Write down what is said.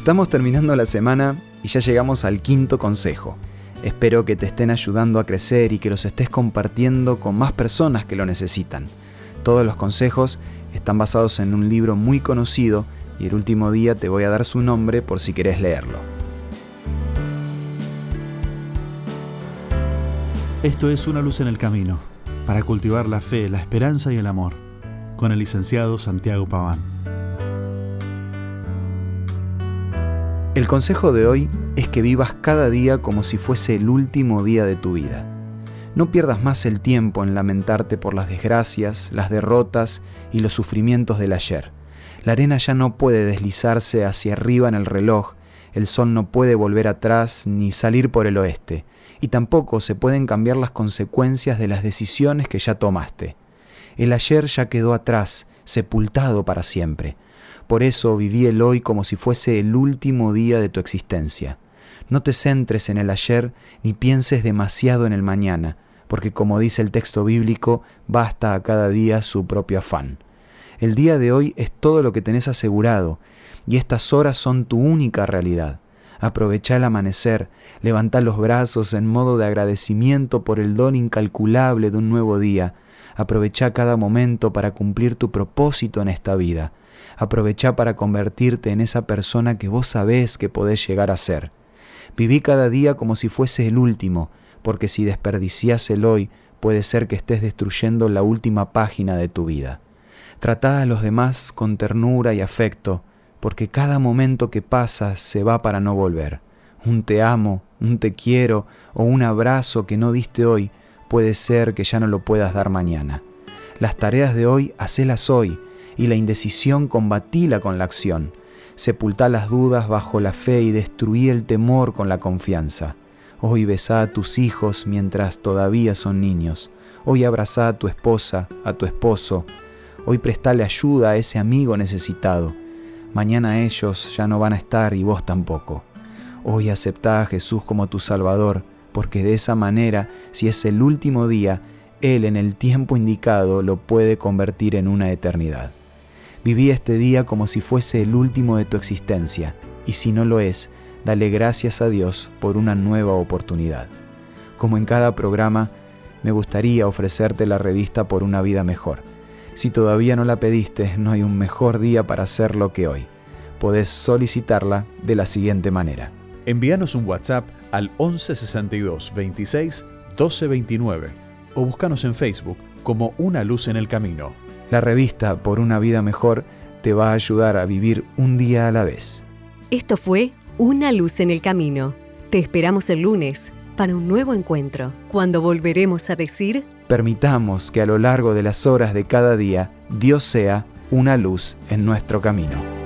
Estamos terminando la semana y ya llegamos al quinto consejo. Espero que te estén ayudando a crecer y que los estés compartiendo con más personas que lo necesitan. Todos los consejos están basados en un libro muy conocido y el último día te voy a dar su nombre por si querés leerlo. Esto es Una luz en el camino, para cultivar la fe, la esperanza y el amor, con el licenciado Santiago Paván. El consejo de hoy es que vivas cada día como si fuese el último día de tu vida. No pierdas más el tiempo en lamentarte por las desgracias, las derrotas y los sufrimientos del ayer. La arena ya no puede deslizarse hacia arriba en el reloj, el sol no puede volver atrás ni salir por el oeste, y tampoco se pueden cambiar las consecuencias de las decisiones que ya tomaste. El ayer ya quedó atrás, sepultado para siempre. Por eso viví el hoy como si fuese el último día de tu existencia. No te centres en el ayer ni pienses demasiado en el mañana, porque como dice el texto bíblico, basta a cada día su propio afán. El día de hoy es todo lo que tenés asegurado, y estas horas son tu única realidad. Aprovecha el amanecer, levanta los brazos en modo de agradecimiento por el don incalculable de un nuevo día. Aprovecha cada momento para cumplir tu propósito en esta vida. Aprovecha para convertirte en esa persona que vos sabés que podés llegar a ser. Viví cada día como si fuese el último, porque si desperdiciás el hoy, puede ser que estés destruyendo la última página de tu vida. Tratá a los demás con ternura y afecto, porque cada momento que pasa se va para no volver. Un te amo, un te quiero o un abrazo que no diste hoy, puede ser que ya no lo puedas dar mañana. Las tareas de hoy, hacelas hoy, y la indecisión combatila con la acción. Sepultá las dudas bajo la fe y destruí el temor con la confianza. Hoy besá a tus hijos mientras todavía son niños. Hoy abrazá a tu esposa, a tu esposo. Hoy prestale ayuda a ese amigo necesitado. Mañana ellos ya no van a estar y vos tampoco. Hoy aceptá a Jesús como tu Salvador, porque de esa manera, si es el último día, Él en el tiempo indicado lo puede convertir en una eternidad. Viví este día como si fuese el último de tu existencia, y si no lo es, dale gracias a Dios por una nueva oportunidad. Como en cada programa, me gustaría ofrecerte la revista Por una vida mejor. Si todavía no la pediste, no hay un mejor día para hacerlo que hoy. Podés solicitarla de la siguiente manera. Envíanos un WhatsApp al 1162 26 1229 o búscanos en Facebook como Una Luz en el Camino. La revista Por una vida mejor te va a ayudar a vivir un día a la vez. Esto fue Una luz en el camino. Te esperamos el lunes para un nuevo encuentro, cuando volveremos a decir... Permitamos que a lo largo de las horas de cada día Dios sea una luz en nuestro camino.